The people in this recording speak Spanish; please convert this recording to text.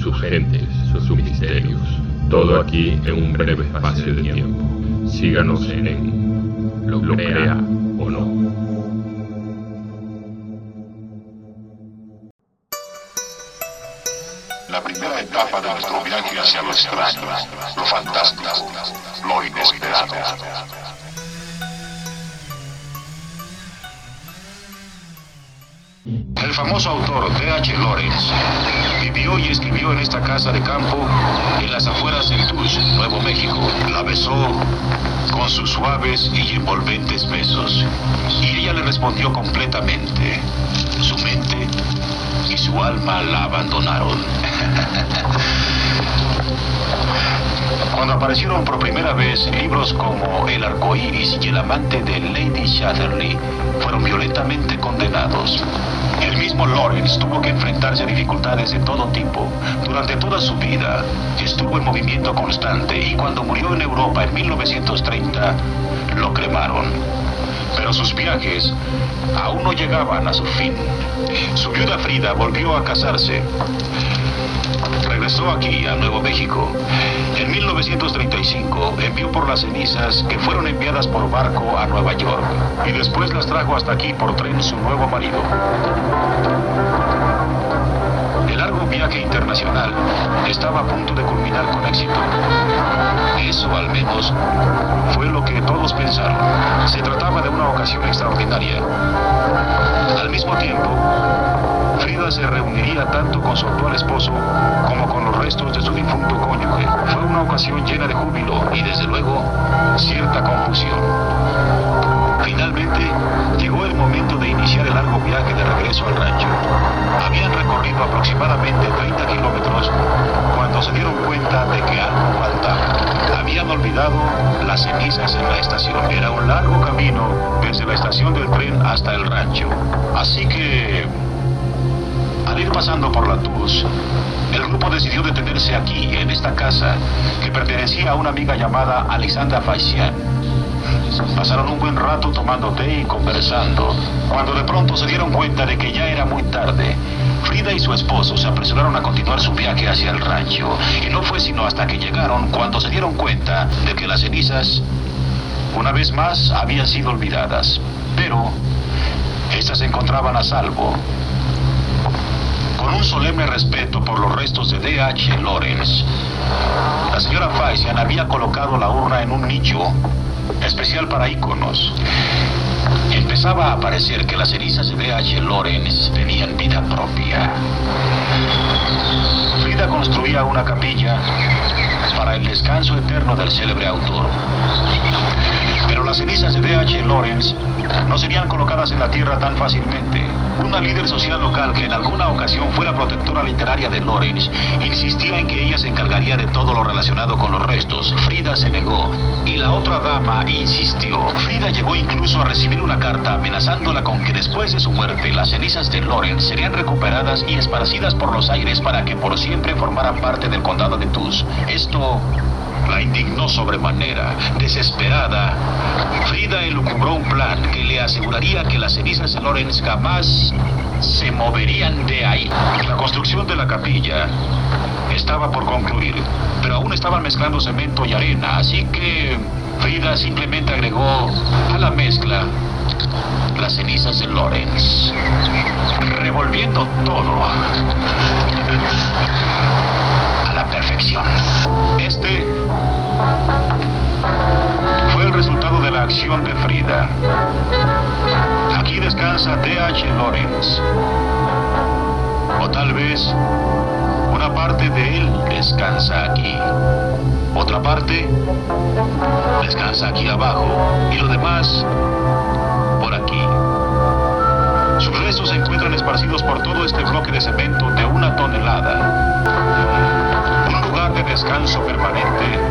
sus gentes, sus misterios. Todo aquí en un breve espacio de tiempo. Síganos en Lo Crea o No. La primera etapa de nuestro viaje hacia lo extraño, lo fantástico, lo inesperado. Famoso autor D.H. Lawrence vivió y escribió en esta casa de campo en las afueras de Tush, Nuevo México. La besó con sus suaves y envolventes besos y ella le respondió completamente. Su mente y su alma la abandonaron. Cuando aparecieron por primera vez libros como El arcoíris y El amante de Lady Chatterley, fueron violentamente condenados. El mismo Lawrence tuvo que enfrentarse a dificultades de todo tipo. Durante toda su vida estuvo en movimiento constante y cuando murió en Europa en 1930, lo cremaron. Pero sus viajes aún no llegaban a su fin. Su viuda Frida volvió a casarse. Regresó aquí, a Nuevo México. En 1935 envió por las cenizas que fueron enviadas por barco a Nueva York y después las trajo hasta aquí por tren su nuevo marido. El largo viaje internacional estaba a punto de culminar con éxito. Eso al menos fue lo que todos pensaron. Se trataba de una ocasión extraordinaria. Tanto con su actual esposo como con los restos de su difunto cónyuge. Fue una ocasión llena de júbilo y desde luego cierta confusión. Finalmente, llegó el momento de iniciar el largo viaje de regreso al rancho. Habían recorrido aproximadamente 30 kilómetros cuando se dieron cuenta de que algo faltaba. Habían olvidado las cenizas en la estación. Era un largo camino desde la estación del tren hasta el rancho. Así que, al ir pasando por la Tuz, el grupo decidió detenerse aquí, en esta casa, que pertenecía a una amiga llamada Alexandra Faisian. Pasaron un buen rato tomando té y conversando, cuando de pronto se dieron cuenta de que ya era muy tarde. Frida y su esposo se apresuraron a continuar su viaje hacia el rancho, y no fue sino hasta que llegaron cuando se dieron cuenta de que las cenizas, una vez más, habían sido olvidadas. Pero, estas se encontraban a salvo. Solemne respeto por los restos de D.H. Lawrence, la señora Faisian había colocado la urna en un nicho especial para íconos. Empezaba a parecer que las cenizas de D.H. Lawrence tenían vida propia. Frida construía una capilla para el descanso eterno del célebre autor. Pero las cenizas de D.H. Lawrence no serían colocadas en la tierra tan fácilmente. Una líder social local que en alguna ocasión fuera protectora literaria de Lawrence insistía en que ella se encargaría de todo lo relacionado con los restos. Frida se negó y la otra dama insistió. Frida llegó incluso a recibir una carta amenazándola con que después de su muerte las cenizas de Lawrence serían recuperadas y esparcidas por los aires para que por siempre formaran parte del condado de Tus. Esto la indignó sobremanera. Desesperada, Frida elucubró un plan que le aseguraría que las cenizas de Lawrence jamás se moverían de ahí. La construcción de la capilla estaba por concluir, pero aún estaban mezclando cemento y arena, así que Frida simplemente agregó a la mezcla las cenizas de Lawrence, revolviendo todo de Frida. Aquí descansa D.H. Lawrence. O tal vez una parte de él descansa aquí. Otra parte descansa aquí abajo. Y lo demás por aquí. Sus restos se encuentran esparcidos por todo este bloque de cemento de una tonelada. Un lugar de descanso permanente